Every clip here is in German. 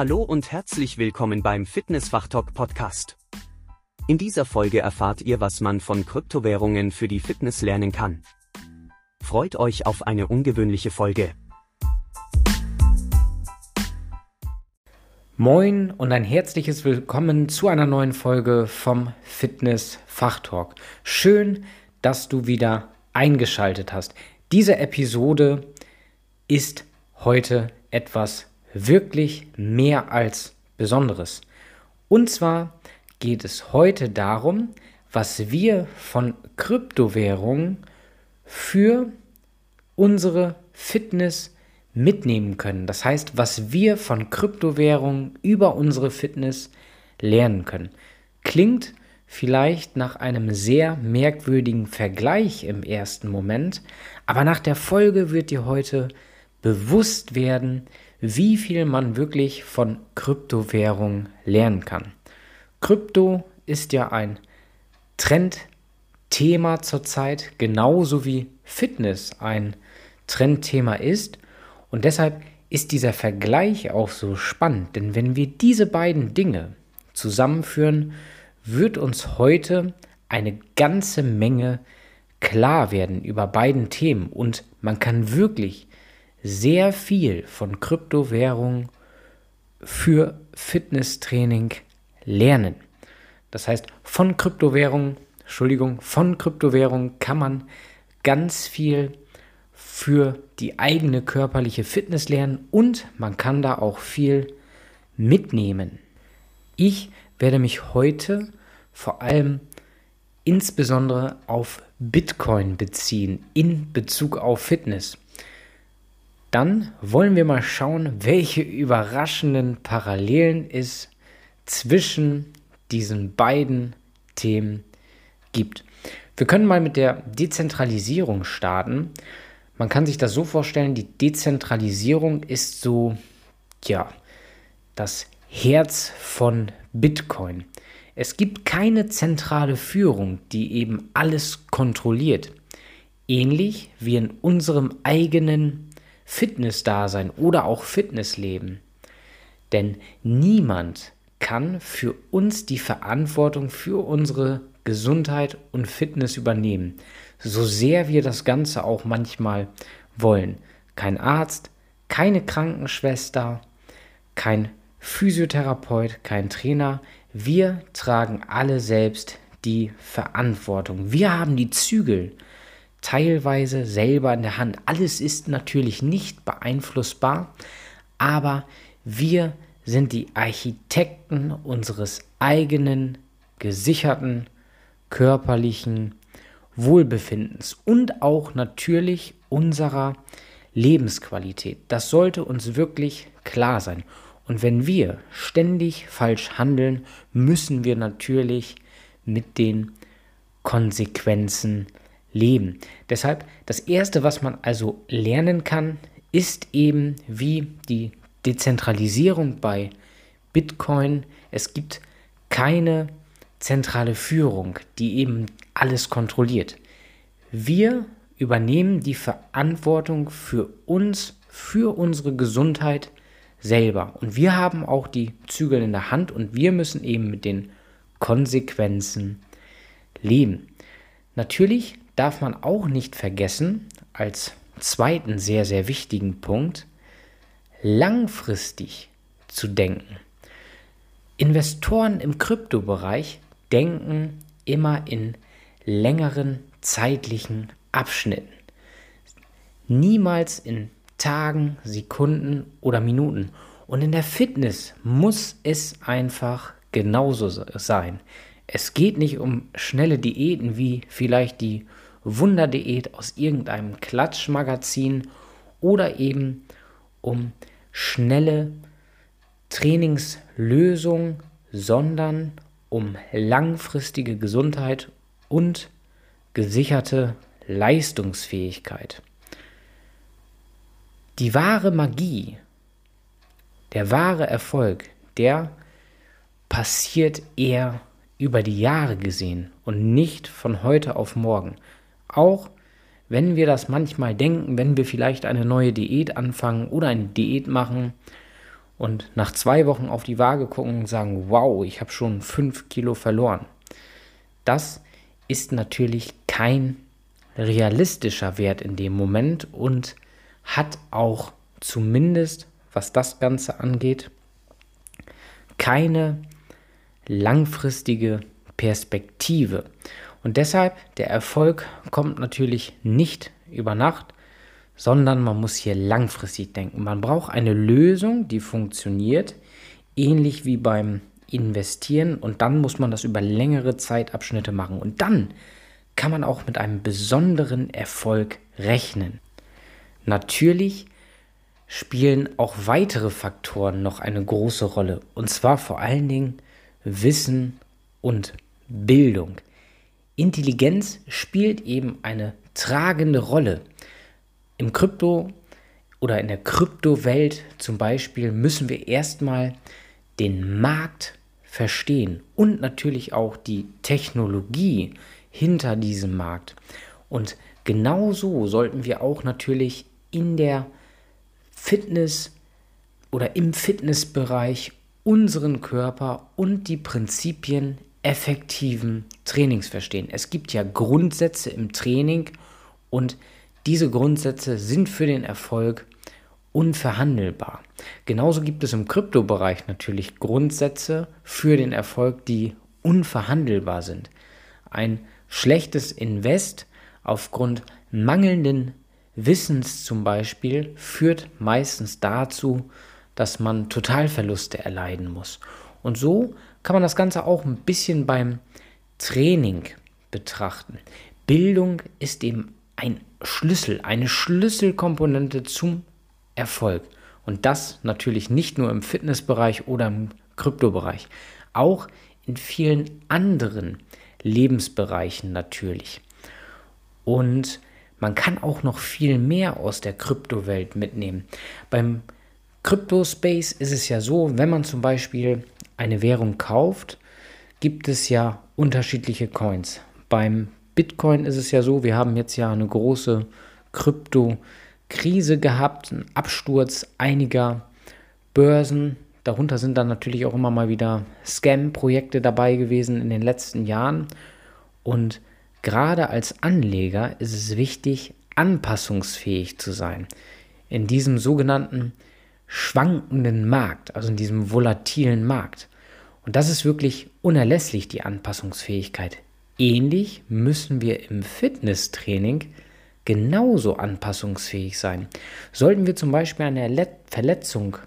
Hallo und herzlich willkommen beim Fitnessfachtalk Podcast. In dieser Folge erfahrt ihr, was man von Kryptowährungen für die Fitness lernen kann. Freut euch auf eine ungewöhnliche Folge. Moin und ein herzliches Willkommen zu einer neuen Folge vom Fitness Fachtalk. Schön, dass du wieder eingeschaltet hast. Diese Episode ist heute etwas wirklich mehr als Besonderes. Und zwar geht es heute darum, was wir von Kryptowährungen für unsere Fitness mitnehmen können. Das heißt, was wir von Kryptowährungen über unsere Fitness lernen können. Klingt vielleicht nach einem sehr merkwürdigen Vergleich im ersten Moment, aber nach der Folge wird dir heute bewusst werden, wie viel man wirklich von Kryptowährungen lernen kann. Krypto ist ja ein Trendthema zurzeit, genauso wie Fitness ein Trendthema ist. Und deshalb ist dieser Vergleich auch so spannend, denn wenn wir diese beiden Dinge zusammenführen, wird uns heute eine ganze Menge klar werden über beiden Themen und man kann wirklich sehr viel von Kryptowährungen für Fitnesstraining lernen. Das heißt, von Kryptowährungen, Entschuldigung, von Kryptowährungen kann man ganz viel für die eigene körperliche Fitness lernen und man kann da auch viel mitnehmen. Ich werde mich heute vor allem insbesondere auf Bitcoin beziehen in Bezug auf Fitness. Dann wollen wir mal schauen, welche überraschenden Parallelen es zwischen diesen beiden Themen gibt. Wir können mal mit der Dezentralisierung starten. Man kann sich das so vorstellen, die Dezentralisierung ist so, ja, das Herz von Bitcoin. Es gibt keine zentrale Führung, die eben alles kontrolliert. Ähnlich wie in unserem eigenen Fitnessdasein oder auch Fitnessleben. Denn niemand kann für uns die Verantwortung für unsere Gesundheit und Fitness übernehmen, so sehr wir das Ganze auch manchmal wollen. Kein Arzt, keine Krankenschwester, kein Physiotherapeut, kein Trainer. Wir tragen alle selbst die Verantwortung. Wir haben die Zügel teilweise selber in der Hand. Alles ist natürlich nicht beeinflussbar, aber wir sind die Architekten unseres eigenen gesicherten körperlichen Wohlbefindens und auch natürlich unserer Lebensqualität. Das sollte uns wirklich klar sein. Und wenn wir ständig falsch handeln, müssen wir natürlich mit den Konsequenzen leben. Deshalb das Erste, was man also lernen kann, ist eben wie die Dezentralisierung bei Bitcoin. Es gibt keine zentrale Führung, die eben alles kontrolliert. Wir übernehmen die Verantwortung für uns, für unsere Gesundheit selber. Und wir haben auch die Zügel in der Hand und wir müssen eben mit den Konsequenzen leben. Natürlich darf man auch nicht vergessen, als zweiten sehr, sehr wichtigen Punkt, langfristig zu denken. Investoren im Kryptobereich denken immer in längeren zeitlichen Abschnitten. Niemals in Tagen, Sekunden oder Minuten. Und in der Fitness muss es einfach genauso sein. Es geht nicht um schnelle Diäten wie vielleicht die Wunderdiät aus irgendeinem Klatschmagazin oder eben um schnelle Trainingslösungen, sondern um langfristige Gesundheit und gesicherte Leistungsfähigkeit. Die wahre Magie, der wahre Erfolg, der passiert eher über die Jahre gesehen und nicht von heute auf morgen. Auch wenn wir das manchmal denken, wenn wir vielleicht eine neue Diät anfangen oder eine Diät machen und nach zwei Wochen auf die Waage gucken und sagen, wow, ich habe schon fünf Kilo verloren. Das ist natürlich kein realistischer Wert in dem Moment und hat auch zumindest, was das Ganze angeht, keine langfristige Perspektive. Und deshalb, der Erfolg kommt natürlich nicht über Nacht, sondern man muss hier langfristig denken. Man braucht eine Lösung, die funktioniert, ähnlich wie beim Investieren und dann muss man das über längere Zeitabschnitte machen und dann kann man auch mit einem besonderen Erfolg rechnen. Natürlich spielen auch weitere Faktoren noch eine große Rolle und zwar vor allen Dingen Wissen und Bildung. Intelligenz spielt eben eine tragende Rolle. Im Krypto oder in der Kryptowelt zum Beispiel müssen wir erstmal den Markt verstehen und natürlich auch die Technologie hinter diesem Markt. Und genauso sollten wir auch natürlich in der Fitness oder im Fitnessbereich unseren Körper und die Prinzipien effektiven Trainings verstehen. Es gibt ja Grundsätze im Training und diese Grundsätze sind für den Erfolg unverhandelbar. Genauso gibt es im Kryptobereich natürlich Grundsätze für den Erfolg, die unverhandelbar sind. Ein schlechtes Invest aufgrund mangelnden Wissens zum Beispiel führt meistens dazu, dass man Totalverluste erleiden muss. Und so kann man das Ganze auch ein bisschen beim Training betrachten. Bildung ist eben ein Schlüssel, eine Schlüsselkomponente zum Erfolg. Und das natürlich nicht nur im Fitnessbereich oder im Kryptobereich, auch in vielen anderen Lebensbereichen natürlich. Und man kann auch noch viel mehr aus der Kryptowelt mitnehmen. Beim Kryptospace ist es ja so, wenn man zum Beispiel eine Währung kauft, gibt es ja unterschiedliche Coins. Beim Bitcoin ist es ja so, wir haben jetzt ja eine große Krypto-Krise gehabt, einen Absturz einiger Börsen. Darunter sind dann natürlich auch immer mal wieder Scam-Projekte dabei gewesen in den letzten Jahren. Und gerade als Anleger ist es wichtig, anpassungsfähig zu sein. In diesem sogenannten schwankenden Markt, also in diesem volatilen Markt. Und das ist wirklich unerlässlich, die Anpassungsfähigkeit. Ähnlich müssen wir im Fitnesstraining genauso anpassungsfähig sein. Sollten wir zum Beispiel eine Verletzung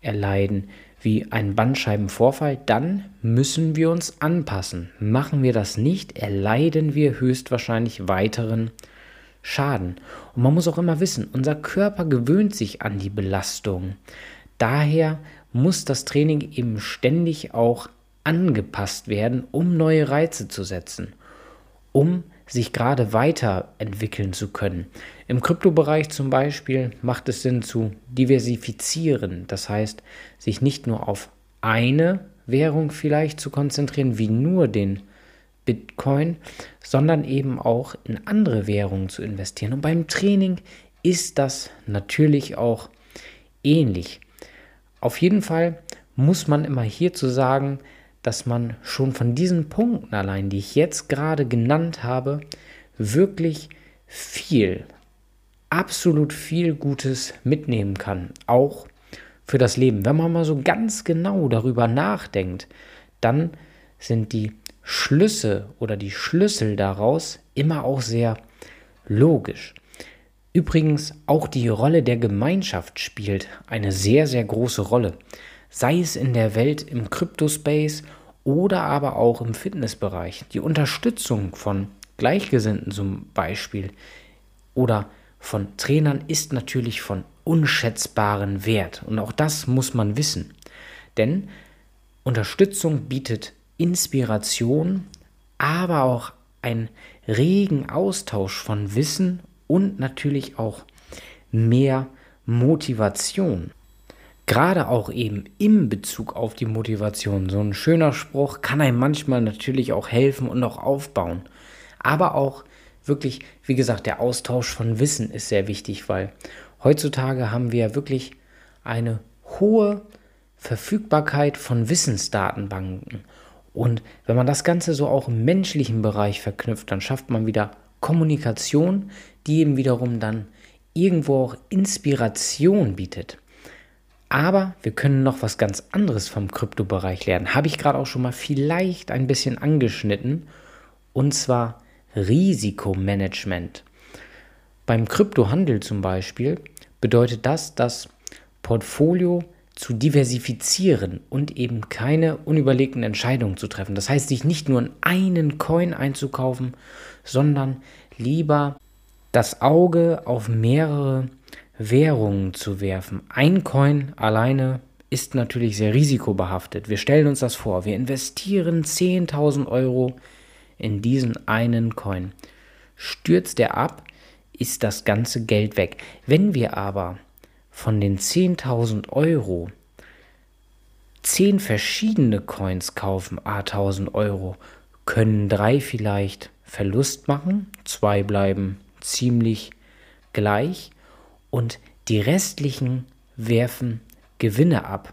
erleiden, wie einen Bandscheibenvorfall, dann müssen wir uns anpassen. Machen wir das nicht, erleiden wir höchstwahrscheinlich weiteren Schaden. Und man muss auch immer wissen, unser Körper gewöhnt sich an die Belastung. Daher muss das Training eben ständig auch angepasst werden, um neue Reize zu setzen, um sich gerade weiterentwickeln zu können. Im Kryptobereich zum Beispiel macht es Sinn zu diversifizieren, das heißt, sich nicht nur auf eine Währung vielleicht zu konzentrieren, wie nur den Bitcoin, sondern eben auch in andere Währungen zu investieren. Und beim Training ist das natürlich auch ähnlich. Auf jeden Fall muss man immer hierzu sagen, dass man schon von diesen Punkten allein, die ich jetzt gerade genannt habe, wirklich viel, absolut viel Gutes mitnehmen kann, auch für das Leben. Wenn man mal so ganz genau darüber nachdenkt, dann sind die Schlüsse oder die Schlüssel daraus immer auch sehr logisch. Übrigens auch die Rolle der Gemeinschaft spielt eine sehr, sehr große Rolle sei es in der Welt im Kryptospace oder aber auch im Fitnessbereich. Die Unterstützung von Gleichgesinnten zum Beispiel oder von Trainern ist natürlich von unschätzbaren Wert. Und auch das muss man wissen. Denn Unterstützung bietet Inspiration, aber auch einen regen Austausch von Wissen und natürlich auch mehr Motivation. Gerade auch eben im Bezug auf die Motivation. So ein schöner Spruch kann einem manchmal natürlich auch helfen und auch aufbauen. Aber auch wirklich, wie gesagt, der Austausch von Wissen ist sehr wichtig, weil heutzutage haben wir wirklich eine hohe Verfügbarkeit von Wissensdatenbanken. Und wenn man das Ganze so auch im menschlichen Bereich verknüpft, dann schafft man wieder Kommunikation, die eben wiederum dann irgendwo auch Inspiration bietet. Aber wir können noch was ganz anderes vom Kryptobereich lernen. Habe ich gerade auch schon mal vielleicht ein bisschen angeschnitten. Und zwar Risikomanagement. Beim Kryptohandel zum Beispiel bedeutet das, das Portfolio zu diversifizieren und eben keine unüberlegten Entscheidungen zu treffen. Das heißt, sich nicht nur einen Coin einzukaufen, sondern lieber das Auge auf mehrere Währungen zu werfen. Ein Coin alleine ist natürlich sehr risikobehaftet. Wir stellen uns das vor. Wir investieren 10.000 Euro in diesen einen Coin. Stürzt er ab, ist das ganze Geld weg. Wenn wir aber von den 10.000 Euro 10 verschiedene Coins kaufen, a 1000 Euro, können drei vielleicht Verlust machen, zwei bleiben ziemlich gleich und die restlichen werfen Gewinne ab.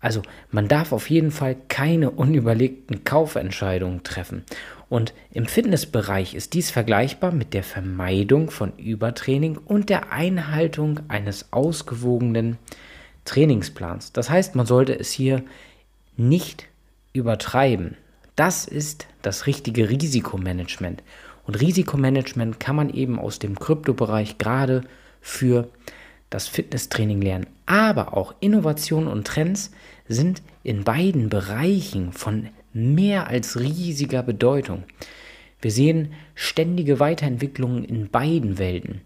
Also man darf auf jeden Fall keine unüberlegten Kaufentscheidungen treffen. Und im Fitnessbereich ist dies vergleichbar mit der Vermeidung von Übertraining und der Einhaltung eines ausgewogenen Trainingsplans. Das heißt, man sollte es hier nicht übertreiben. Das ist das richtige Risikomanagement. Und Risikomanagement kann man eben aus dem Kryptobereich gerade für das Fitnesstraining lernen. Aber auch Innovation und Trends sind in beiden Bereichen von mehr als riesiger Bedeutung. Wir sehen ständige Weiterentwicklungen in beiden Welten,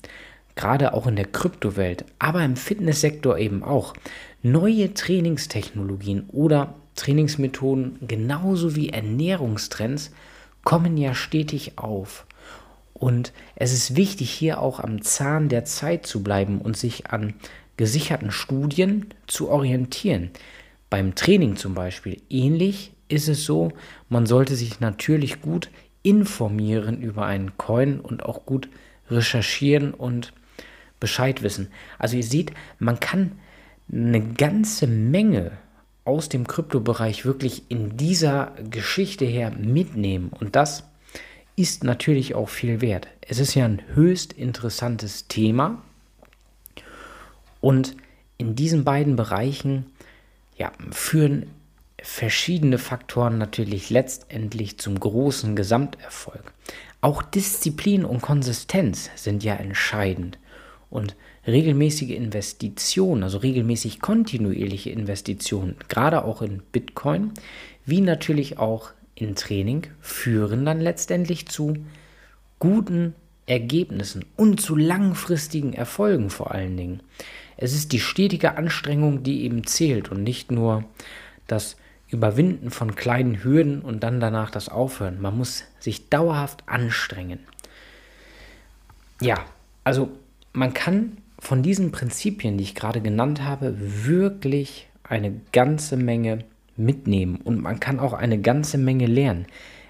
gerade auch in der Kryptowelt, aber im Fitnesssektor eben auch. Neue Trainingstechnologien oder Trainingsmethoden genauso wie Ernährungstrends kommen ja stetig auf. Und es ist wichtig, hier auch am Zahn der Zeit zu bleiben und sich an gesicherten Studien zu orientieren. Beim Training zum Beispiel ähnlich ist es so, man sollte sich natürlich gut informieren über einen Coin und auch gut recherchieren und Bescheid wissen. Also ihr seht, man kann eine ganze Menge aus dem Kryptobereich wirklich in dieser Geschichte her mitnehmen. Und das ist natürlich auch viel wert. Es ist ja ein höchst interessantes Thema. Und in diesen beiden Bereichen ja, führen verschiedene Faktoren natürlich letztendlich zum großen Gesamterfolg. Auch Disziplin und Konsistenz sind ja entscheidend. Und regelmäßige Investitionen, also regelmäßig kontinuierliche Investitionen, gerade auch in Bitcoin, wie natürlich auch in Training führen dann letztendlich zu guten Ergebnissen und zu langfristigen Erfolgen vor allen Dingen. Es ist die stetige Anstrengung, die eben zählt und nicht nur das Überwinden von kleinen Hürden und dann danach das Aufhören. Man muss sich dauerhaft anstrengen. Ja, also man kann von diesen Prinzipien, die ich gerade genannt habe, wirklich eine ganze Menge mitnehmen und man kann auch eine ganze Menge lernen.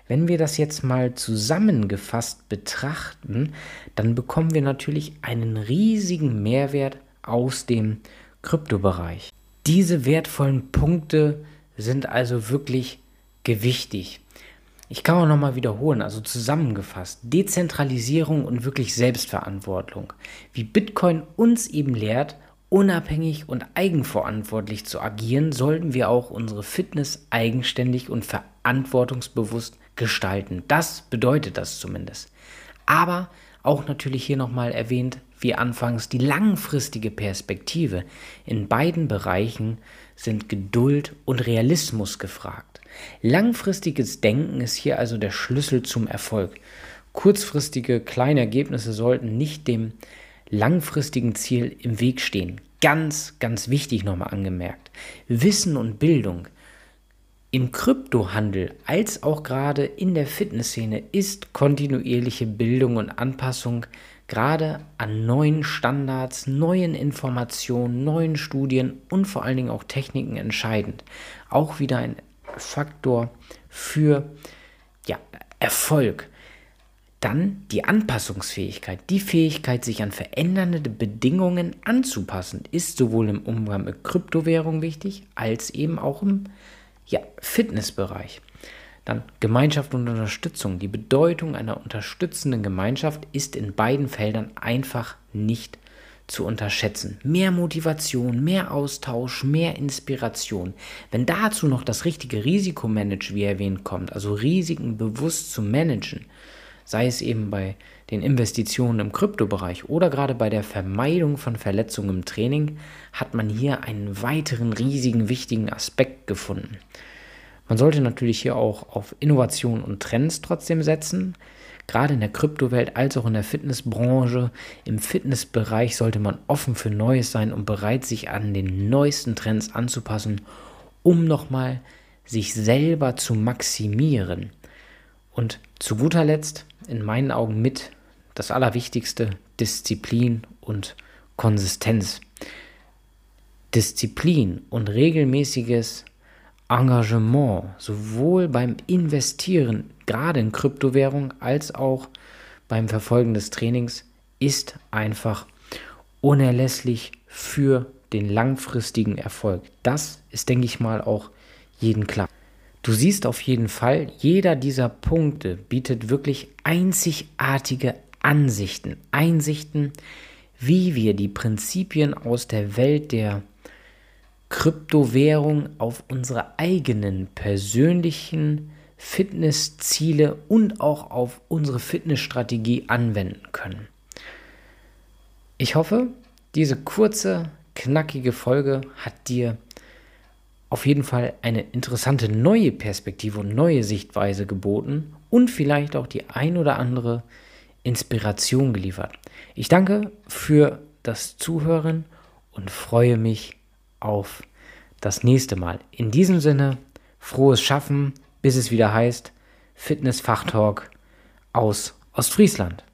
Wenn wir das jetzt mal zusammengefasst betrachten, dann bekommen wir natürlich einen riesigen Mehrwert aus dem Kryptobereich. Diese wertvollen Punkte sind also wirklich gewichtig. Ich kann auch nochmal wiederholen, also zusammengefasst, Dezentralisierung und wirklich Selbstverantwortung. Wie Bitcoin uns eben lehrt, unabhängig und eigenverantwortlich zu agieren, sollten wir auch unsere Fitness eigenständig und verantwortungsbewusst gestalten. Das bedeutet das zumindest. Aber auch natürlich hier nochmal erwähnt, wie anfangs, die langfristige Perspektive. In beiden Bereichen sind Geduld und Realismus gefragt. Langfristiges Denken ist hier also der Schlüssel zum Erfolg. Kurzfristige kleine Ergebnisse sollten nicht dem langfristigen Ziel im Weg stehen. Ganz, ganz wichtig nochmal angemerkt. Wissen und Bildung im Kryptohandel als auch gerade in der Fitnessszene ist kontinuierliche Bildung und Anpassung gerade an neuen Standards, neuen Informationen, neuen Studien und vor allen Dingen auch Techniken entscheidend. Auch wieder ein Faktor für ja, Erfolg. dann die Anpassungsfähigkeit, die Fähigkeit, sich an verändernde Bedingungen anzupassen, ist sowohl im Umgang mit Kryptowährungen wichtig, als eben auch im ja, Fitnessbereich. Dann Gemeinschaft und Unterstützung. Die Bedeutung einer unterstützenden Gemeinschaft ist in beiden Feldern einfach nicht zu unterschätzen. Mehr Motivation, mehr Austausch, mehr Inspiration. Wenn dazu noch das richtige Risikomanagement, wie erwähnt, kommt, also Risiken bewusst zu managen, sei es eben bei den Investitionen im Kryptobereich oder gerade bei der Vermeidung von Verletzungen im Training, hat man hier einen weiteren riesigen wichtigen Aspekt gefunden. Man sollte natürlich hier auch auf Innovation und Trends trotzdem setzen. Gerade in der Kryptowelt als auch in der Fitnessbranche, im Fitnessbereich sollte man offen für Neues sein und bereit, sich an den neuesten Trends anzupassen, um nochmal sich selber zu maximieren. Und zu guter Letzt, in meinen Augen mit das Allerwichtigste, Disziplin und Konsistenz. Disziplin und regelmäßiges Engagement, sowohl beim Investieren, gerade in Kryptowährung, als auch beim Verfolgen des Trainings, ist einfach unerlässlich für den langfristigen Erfolg. Das ist, denke ich mal, auch jeden klar. Du siehst auf jeden Fall, jeder dieser Punkte bietet wirklich einzigartige Ansichten, Einsichten, wie wir die Prinzipien aus der Welt der Kryptowährung auf unsere eigenen persönlichen Fitnessziele und auch auf unsere Fitnessstrategie anwenden können. Ich hoffe, diese kurze, knackige Folge hat dir auf jeden Fall eine interessante neue Perspektive und neue Sichtweise geboten und vielleicht auch die ein oder andere Inspiration geliefert. Ich danke für das Zuhören und freue mich auf das nächste Mal. In diesem Sinne, frohes Schaffen, bis es wieder heißt Fitness Fachtalk aus Ostfriesland.